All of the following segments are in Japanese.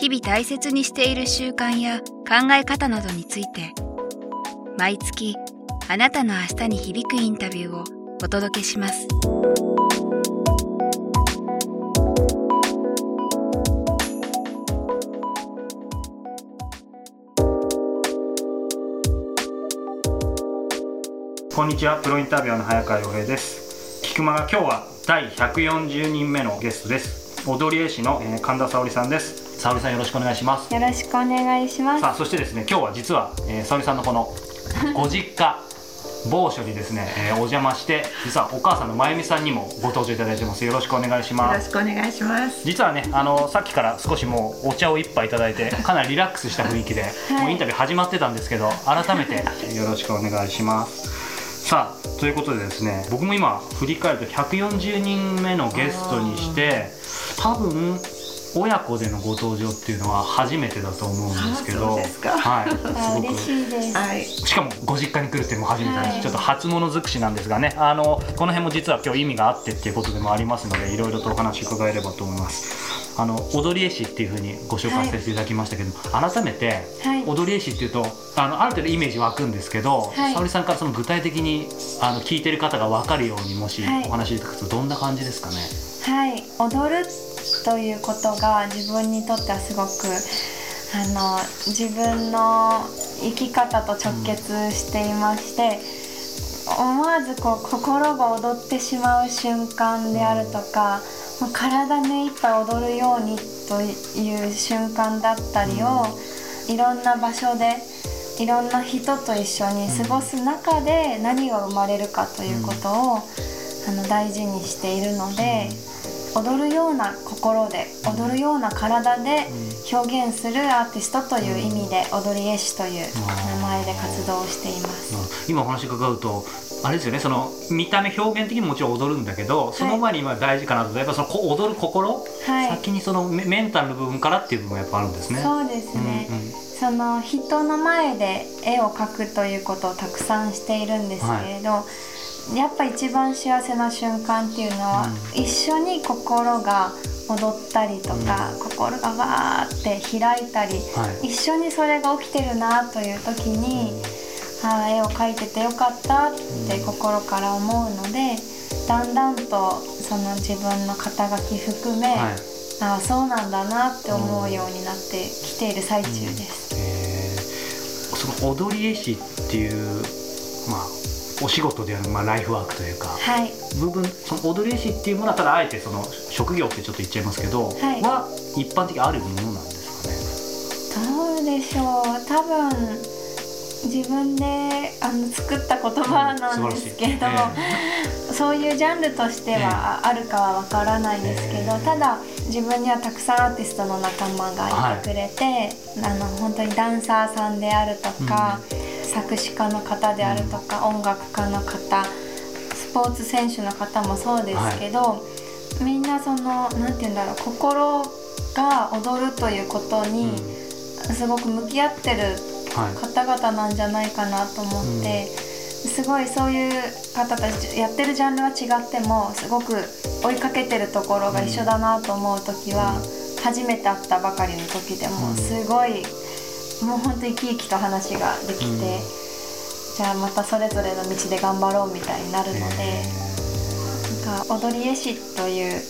日々大切にしている習慣や考え方などについて毎月あなたの明日に響くインタビューをお届けします。こんにちは。プロインタビュアーの早川洋平です。菊間が今日は第140人目のゲストです。踊り絵師の、神田沙織さんです。沙織さんよろしくお願いします。よろしくお願いします。さあそしてですね今日は実は、えー、沙織さんのこのご実家某所にですね、えーお邪魔して実はお母さんのまゆみさんにもご登場いただいてます。よろしくお願いしよろますしくお願いします。実はねあのさっきから少しもうお茶を一杯いただいてかなりリラックスした雰囲気で、もうインタビュー始まってたんですけど改めてよろしくお願いします。さあということでですね僕も今振り返ると140人目のゲストにして多分親子でのご登場っていうのは初めてだと思うんですけどうですかはい、すごくしいです。はい。しかもご実家に来るっていうのも初めてなんです、はいちょっと初物尽くしなんですがねあのこの辺も実は今日意味があってっていうことでもありますのでいろいろとお話伺えればと思いますあの踊り絵師っていうふうにご紹介させていただきましたけど、改めてはい。踊り絵師っていうとあのある程度イメージ湧くんですけど、はい沙織さんからその具体的にあの聞いてる方が分かるようにもしはいお話しいただくとどんな感じですかね、はい。踊るということが自分にとってはすごくあの自分の生き方と直結していまして、思わずこう心が踊ってしまう瞬間であるとか、もう体目いっぱい踊るようにという瞬間だったりを、いろんな場所でいろんな人と一緒に過ごす中で何が生まれるかということを、あの大事にしているので、踊るような心で踊るような体で表現するアーティストという意味で踊り絵師という名前で活動をしています。今お話伺うとあれですよねその見た目表現的にももちろん踊るんだけどその前に今大事かなとやっぱそのこ踊る心、はい、先にそのメメンタルの部分からっていう部分がやっぱあるんですね。そうですね。うんうん。その人の前で絵を描くということをたくさんしているんですけれど、やっぱ一番幸せな瞬間っていうのは、一緒に心が踊ったりとか、心がわーって開いたり、はい。一緒にそれが起きてるなという時に、ああ絵を描いててよかったって心から思うのでだんだんとその自分の肩書き含め、はい。ああそうなんだなって思うようになってきている最中です。えーその踊り絵師っていうまあお仕事である、まあ、ライフワークというかはい、部分その踊り絵師っていうものはただあえてその職業ってちょっと言っちゃいますけど、はい。は一般的にあるものなんですかね？どうでしょう。多分自分であの作った言葉なんですけど、うん素晴らそういうジャンルとしてはあるかはわからないですけど、ええ。ただ自分にはたくさんアーティストの仲間がいてくれて、あの本当にダンサーさんであるとか、作詞家の方であるとか、音楽家の方スポーツ選手の方もそうですけど、みんなそのなんて言うんだろう心が踊るということにすごく向き合ってるはい方々なんじゃないかなと思って、すごいそういう方たちやってるジャンルは違ってもすごく追いかけてるところが一緒だなと思う時は、初めて会ったばかりの時でもうん。すごいもうほんと生き生きと話ができて、うんじゃあまたそれぞれの道で頑張ろうみたいになるので。なんか踊り絵師という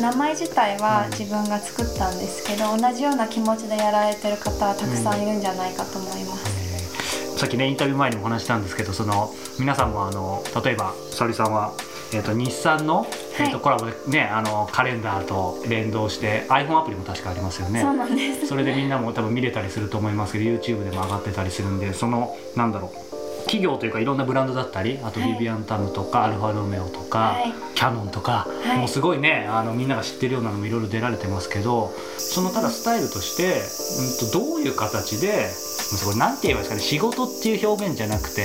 名前自体は自分が作ったんですけど同じような気持ちでやられてる方はたくさんいるんじゃないかと思います。さっきねインタビュー前にもお話ししたんですけどその皆さんもあの例えば沙織さんは、えー、と日産の、えー、とコラボでねあのカレンダーと連動して iPhone アプリも確かありますよね。そうなんです。それでみんなも多分見れたりすると思いますけど YouTube でも上がってたりするんでそのなんだろう企業というかいろんなブランドだったりあとはい。ビビアンタムとか、アルファロメオとか、はい。キャノンとか、はい。もうすごいねあのみんなが知ってるようなのもいろいろ出られてますけどそのただスタイルとして、うん、とどういう形でこれなんて言えばいいですかね仕事っていう表現じゃなくて。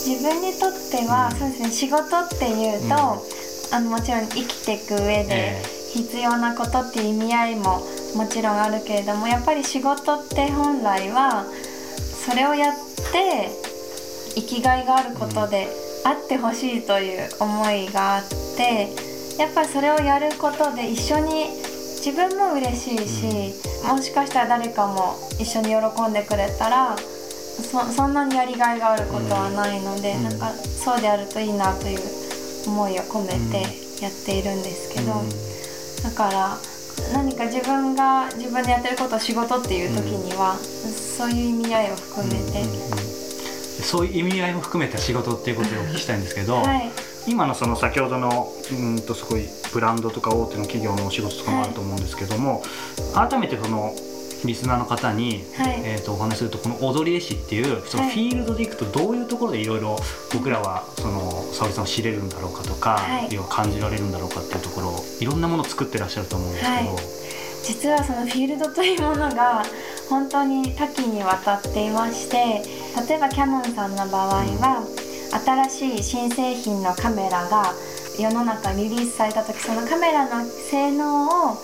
自分にとっては、うん。そうですね仕事っていうと、あのもちろん生きていく上でえ必要なことっていう意味合いももちろんあるけれどもやっぱり仕事って本来はそれをやって生きがいがあることであってほしいという思いがあってやっぱりそれをやることで一緒に自分も嬉しいし、もしかしたら誰かも一緒に喜んでくれたらそそんなにやりがいがあることはないので、うん。なんかそうであるといいなという思いを込めてやっているんですけど、だから何か自分が自分でやってることを仕事っていう時には、そういう意味合いを含めて、そういう意味合いも含めた仕事っていうことをお聞きしたいんですけど、はい。今のその先ほどのうんとすごいブランドとか大手の企業のお仕事とかもあると思うんですけども、改めてそのリスナーの方に、はい。えー、とお話しするとこの踊り絵師っていうそのはい。フィールドでいくとどういうところでいろいろ僕らはその沙織さんを知れるんだろうかとか、はい。要は感じられるんだろうかっていうところをいろんなものを作ってらっしゃると思うんですけど、はい。実はそのフィールドというものが本当に多岐にわたっていまして例えばキャノンさんの場合は新しい新製品のカメラが世の中にリリースされた時そのカメラの性能を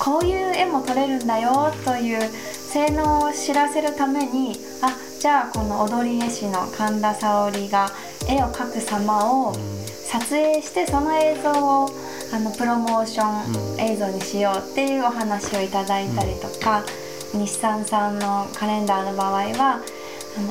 こういう絵も撮れるんだよという性能を知らせるためにあじゃあこの踊り絵師の神田沙織が絵を描く様を撮影してその映像をあのプロモーション映像にしようっていうお話をいただいたりとか、日産さんのカレンダーの場合は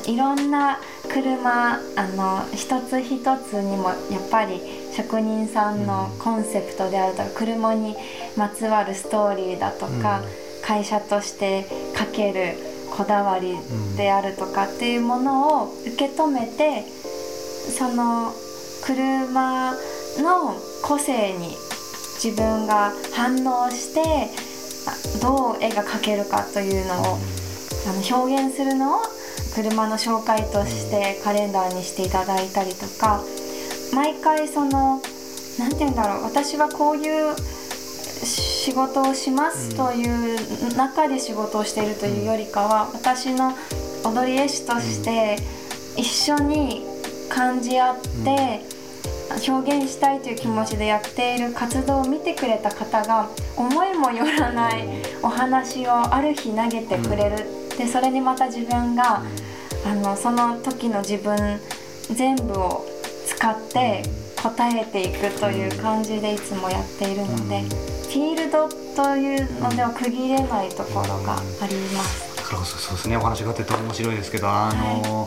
いろんな車あの一つ一つにもやっぱり職人さんのコンセプトであるとか車にまつわるストーリーだとか、会社としてかけるこだわりであるとかっていうものを受け止めてその車の個性に自分が反応してあどう絵が描けるかというのをあの表現するのを車の紹介としてカレンダーにしていただいたりとか毎回その何て言うんだろう私はこういう仕事をしますという中で仕事をしているというよりかは私の踊り絵師として一緒に感じ合って表現したいという気持ちでやっている活動を見てくれた方が思いもよらないお話をある日投げてくれるでそれにまた自分があのその時の自分全部を使って答えていくという感じでいつもやっているので、フィールドというのでは区切れないところがあります。そそうですね。お話があってて面白いですけどあの、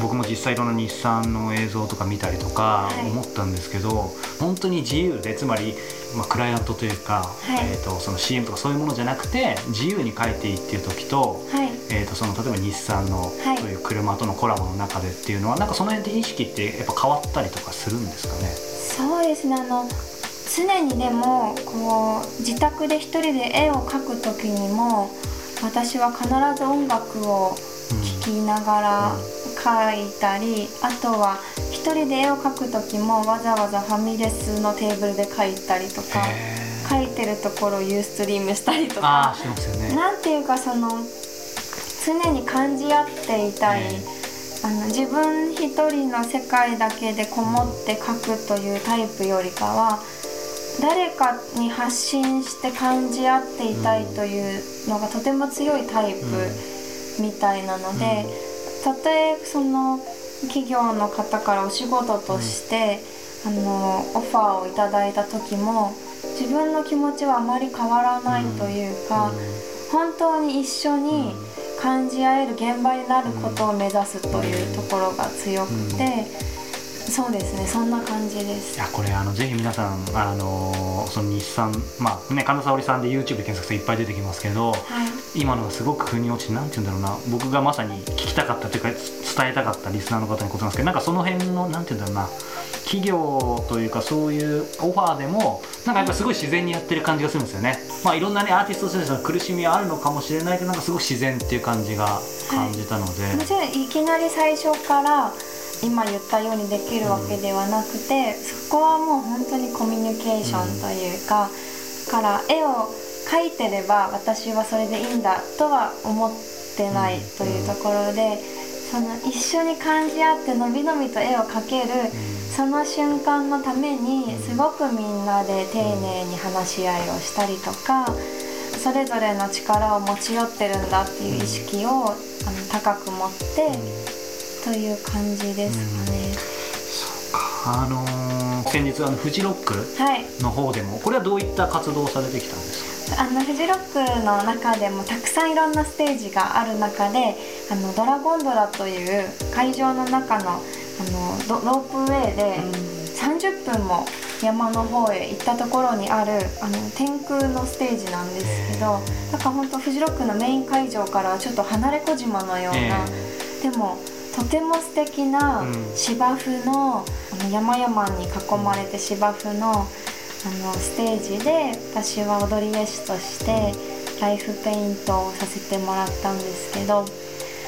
僕も実際いろんな日産の映像とか見たりとかはい。思ったんですけど、本当に自由でつまり、まあ、クライアントというか、はい。えー、とその CM とかそういうものじゃなくて自由に描いていいっていう時と,、はい。えー、とその例えば日産のはい。そういう車とのコラボの中でっていうのはなんかその辺で意識ってやっぱ変わったりとかするんですかね？そうですね。あの常にでもこう自宅で一人で絵を描く時にも私は必ず音楽を聴きながら描いたり、あとは一人で絵を描く時もわざわざファミレスのテーブルで描いたりとか描いてるところをユーストリームしたりとか。してますよね。なんていうかその常に感じ合っていたい、えあの自分一人の世界だけでこもって書くというタイプよりかは誰かに発信して感じ合っていたいというのがとても強いタイプみたいなので、たとえその企業の方からお仕事として、あのオファーをいただいた時も自分の気持ちはあまり変わらないというか、本当に一緒に感じ合える現場になることを目指すというところが強くて、そうですねそんな感じです。い。やこれあのぜひ皆さんあのその日産まあね神田沙織さんで YouTube で検索するといっぱい出てきますけどはい。今のがすごく腑に落ちてなんて言うんだろうな僕がまさに聞きたかったというか伝えたかったリスナーの方にことなんですけどなんかその辺のなんて言うんだろうな企業というかそういうオファーでもなんかやっぱすごい自然にやってる感じがするんですよね。まあいろんなねアーティストとしての苦しみはあるのかもしれないけどなんかすごい自然っていう感じが感じたので、もちろんいきなり最初から今言ったようにできるわけではなくて、そこはもう本当にコミュニケーションというか、から絵を描いてれば私はそれでいいんだとは思ってないというところで、その一緒に感じ合ってのびのびと絵を描ける、その瞬間のためにすごくみんなで丁寧に話し合いをしたりとかそれぞれの力を持ち寄ってるんだっていう意識をあの高く持ってという感じですかね。あのー先日あのフジロックはい。の方でもこれはどういった活動をされてきたんですか？あのフジロックの中でもたくさんいろんなステージがある中であのドラゴンドラという会場の中のあのロロープウェイで30分も山の方へ行ったところにあるあの天空のステージなんですけどへー。だから本当フジロックのメイン会場からはちょっと離れ小島のような、え。でもとても素敵なうん。芝生の,、あの山々に囲まれて芝生のあのステージで私は踊り絵師としてライフペイントをさせてもらったんですけど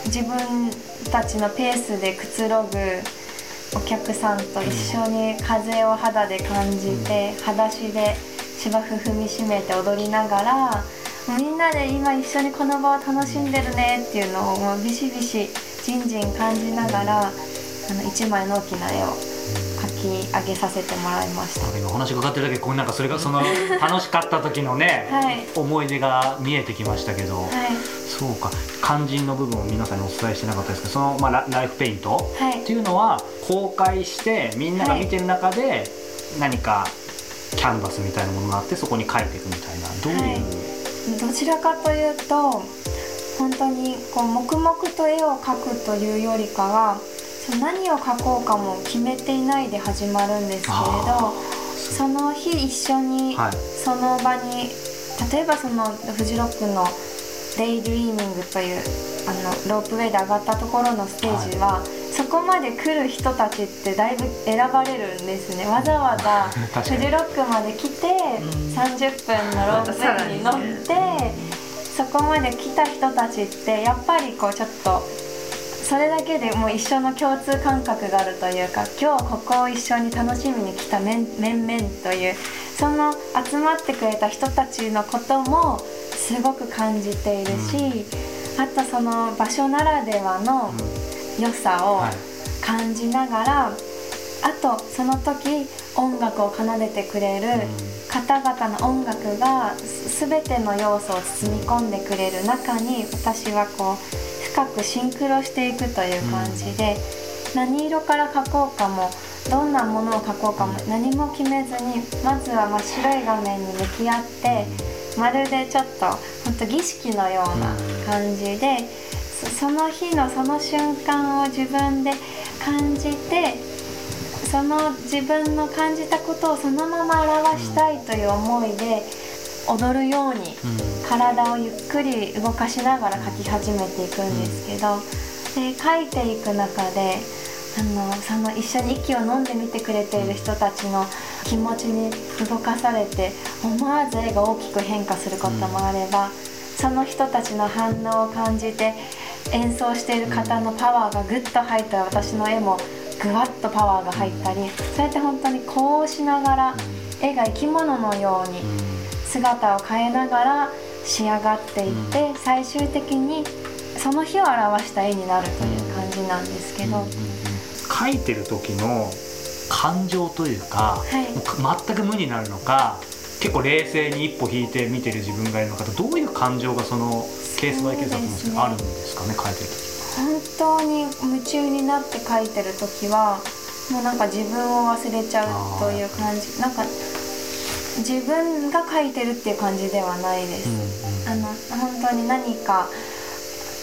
自分たちのペースでくつろぐお客さんと一緒に風を肌で感じて裸足で芝生踏みしめて踊りながらみんなで今一緒にこの場を楽しんでるねっていうのをもうビシビシじんじん感じながらあの一枚の大きな絵を描き上げさせてもらいました。今お話伺ってるだけこうなんかそれがその楽しかった時のね、はい思い出が見えてきましたけど、はいそうか肝心の部分を皆さんにお伝えしてなかったですけどその、まあ、ラライフペイントはいっていうのは公開してみんなが見てる中で何かキャンバスみたいなものがあってそこに描いていくみたいなどういう、はいどちらかというと本当にこう黙々と絵を描くというよりかはその何を描こうかも決めていないで始まるんですけれあどその日一緒にはい。その場に例えばそのフジロックの Day Dreaming というあのロープウェイで上がったところのステージは、そこまで来る人たちってだいぶ選ばれるんですね。わざわざ フジロックまで来て30分のロープウェイに乗ってそこまで来た人たちってやっぱりこうちょっとそれだけでもう一緒の共通感覚があるというか今日ここを一緒に楽しみに来た面面々というその集まってくれた人たちのこともすごく感じているし、あとその場所ならではの良さをはい感じながら、あとその時音楽を奏でてくれる方々の音楽がす全ての要素を包み込んでくれる中に私はこう深くシンクロしていくという感じで、何色から描こうかもどんなものを描こうかも何も決めずにまずは真っ白い画面に向き合ってまるでちょっと本当儀式のような感じでそその日のその瞬間を自分で感じてその自分の感じたことをそのまま表したいという思いで踊るように体をゆっくり動かしながら描き始めていくんですけど、で描いていく中であのその一緒に息を飲んでみてくれている人たちの気持ちに動かされて思わず絵が大きく変化することもあれば、その人たちの反応を感じて演奏している方のパワーがぐっと入ったら私の絵もぐわっとパワーが入ったりそうやって本当にこうしながら絵が生き物のように姿を変えながら仕上がっていって最終的にその日を表した絵になるという感じなんですけど。描いてる時の感情というか、い。もう全く無になるのか結構冷静に一歩引いて見てる自分がいるのかどういう感情がそのケースバイケースだと思うんですけどねあるんですかね描いてる時本当に夢中になって描いてる時はもうなんか自分を忘れちゃうという感じ。なんか自分が描いてるっていう感じではないです、あの本当に何か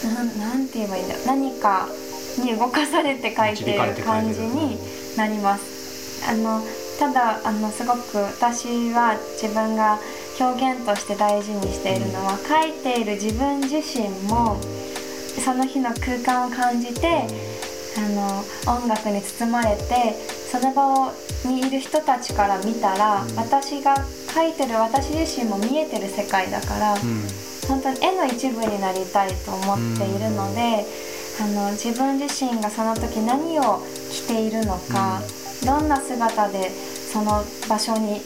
なんなんて言えばいいんだろう。何かに動かされて描いてる感じになります。あのただあのすごく私は自分が表現として大事にしているのは描いている自分自身もその日の空間を感じてあの音楽に包まれてその場にいる人たちから見たら、うん。私が描いてる私自身も見えてる世界だから、うん。本当に絵の一部になりたいと思っているので、あの自分自身がその時何を着ているのか、どんな姿でその場所に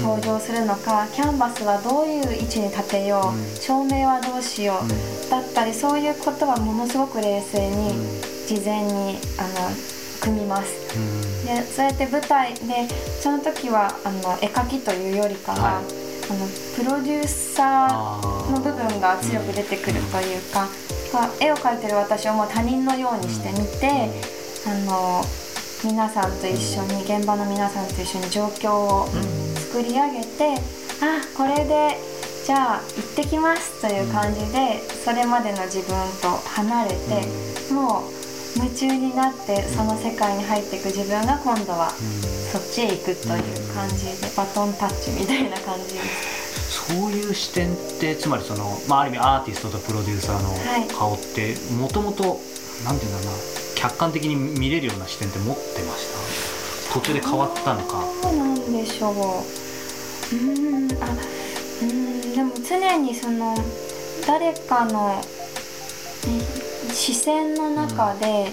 登場するのか、キャンバスはどういう位置に立てよう、うん。照明はどうしよう、だったりそういうことはものすごく冷静に事前にあの組みます。うん。でそうやって舞台でその時はあの絵描きというよりかは、はい。あのプロデューサーの部分が強く出てくるというか、まあ絵を描いてる私をもう他人のようにしてみて、あの皆さんと一緒に現場の皆さんと一緒に状況を作り上げて、あこれでじゃあ行ってきますという感じで、それまでの自分と離れて、もう夢中になってその世界に入っていく自分が今度はそっちへ行くという感じでバトンタッチみたいな感じです。そういう視点ってつまりその、まあ、ある意味アーティストとプロデューサーはい。の顔ってもともとなんていうんだろうな客観的に見れるような視点って持ってました？途中で変わったのか？そうなんでしょう。うんあうんでも常にその誰かの、視線の中で、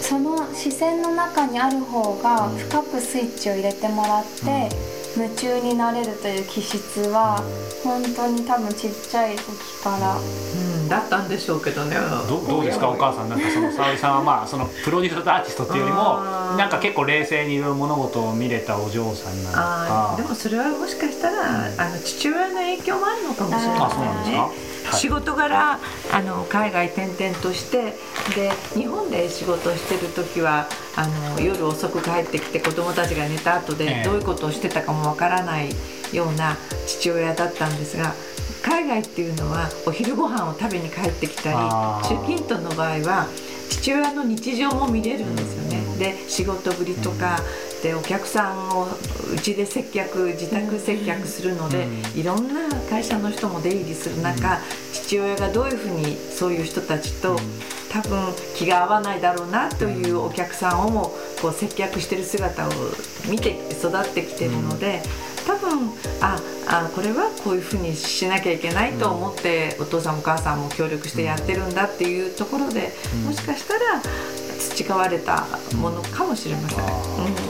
その視線の中にある方が深くスイッチを入れてもらって、夢中になれるという気質は本当に多分ちっちゃい時から。うん、だったんでしょうけどね。どどうですか？お母さん。なんかその沙織さんはまあそのプロデューサーとアーティストっていうよりも なんか結構冷静にいろいろ物事を見れたお嬢さんなのか。でもそれはもしかしたらあの父親の影響もあるのかもしれないあそうなんですか、はい仕事柄あの海外転々としてで日本で仕事をしてる時はあの夜遅く帰ってきて子供たちが寝た後ええ。でどういうことをしてたかもわからないような父親だったんですが海外っていうのはお昼ご飯を食べに帰ってきたりあー。中近東の場合は父親の日常も見れるんですよね。うん。で仕事ぶりとか、でお客さんをうちで接客自宅接客するので、うん。いろんな会社の人も出入りする中、父親がどういうふうにそういう人たちと、多分気が合わないだろうなというお客さんをもこう接客してる姿を見て育ってきてるので。多分ああこれはこういうふうにしなきゃいけないと思って、お父さんもお母さんも協力してやってるんだっていうところで、うん。もしかしたら培われたものかもしれません。あうん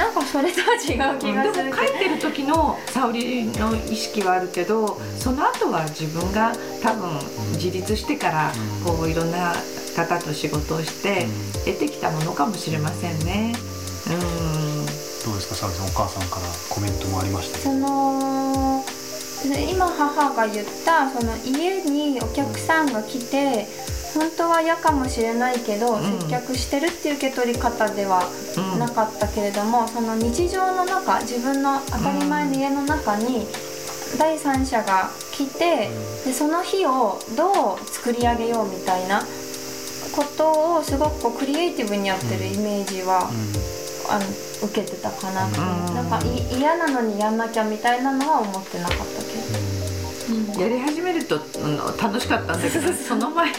なんかそれとは違う気でもがする。書いてる時の沙織の意識はあるけどその後は自分が多分自立してからうん。こういろんな方と仕事をして得てきたものかもしれませんね。うん。どうですか沙織さんお母さんからコメントもありましたけその今母が言ったその家にお客さんが来て本当は嫌かもしれないけど、ん。接客してるっていう受け取り方ではうん。なかったけれども、その日常の中自分の当たり前の家の中に第三者が来て、でその日をどう作り上げようみたいなことをすごくこうクリエイティブにやってるイメージは、あの受けてたかな、ん。なんかい嫌なのにやんなきゃみたいなのは思ってなかったけど、やり始めると、うん楽しかったんだけどその前 ね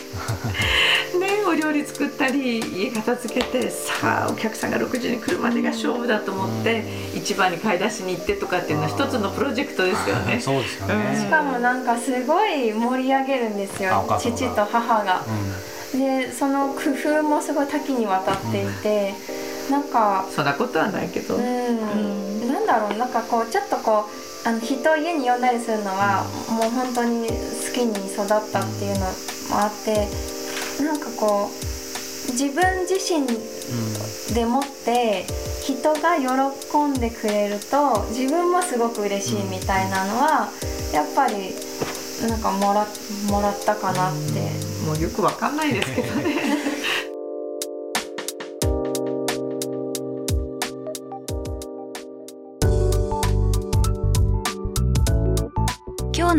お料理作ったり家片付けてさあお客さんが6時に来るまでが勝負だと思って市場に買い出しに行ってとかっていうのは一つのプロジェクトですよね。そうですようん。ねしかもなんかすごい盛り上げるんですよ父と母が。でその工夫もすごい多岐にわたっていて、なんかそんなことはないけど、うん、なんだろうなんかこうちょっとこうあの人を家に呼んだりするのは、もう本当に好きに育ったっていうのもあってなんかこう自分自身でもって人が喜んでくれると自分もすごく嬉しいみたいなのは、やっぱりなんかもらもらったかなって。もうよくわかんないですけどね。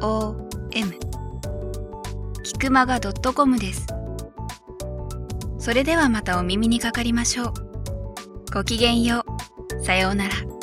OM キクマガ .com です。それではまたお耳にかかりましょう。ごきげんよう。さようなら。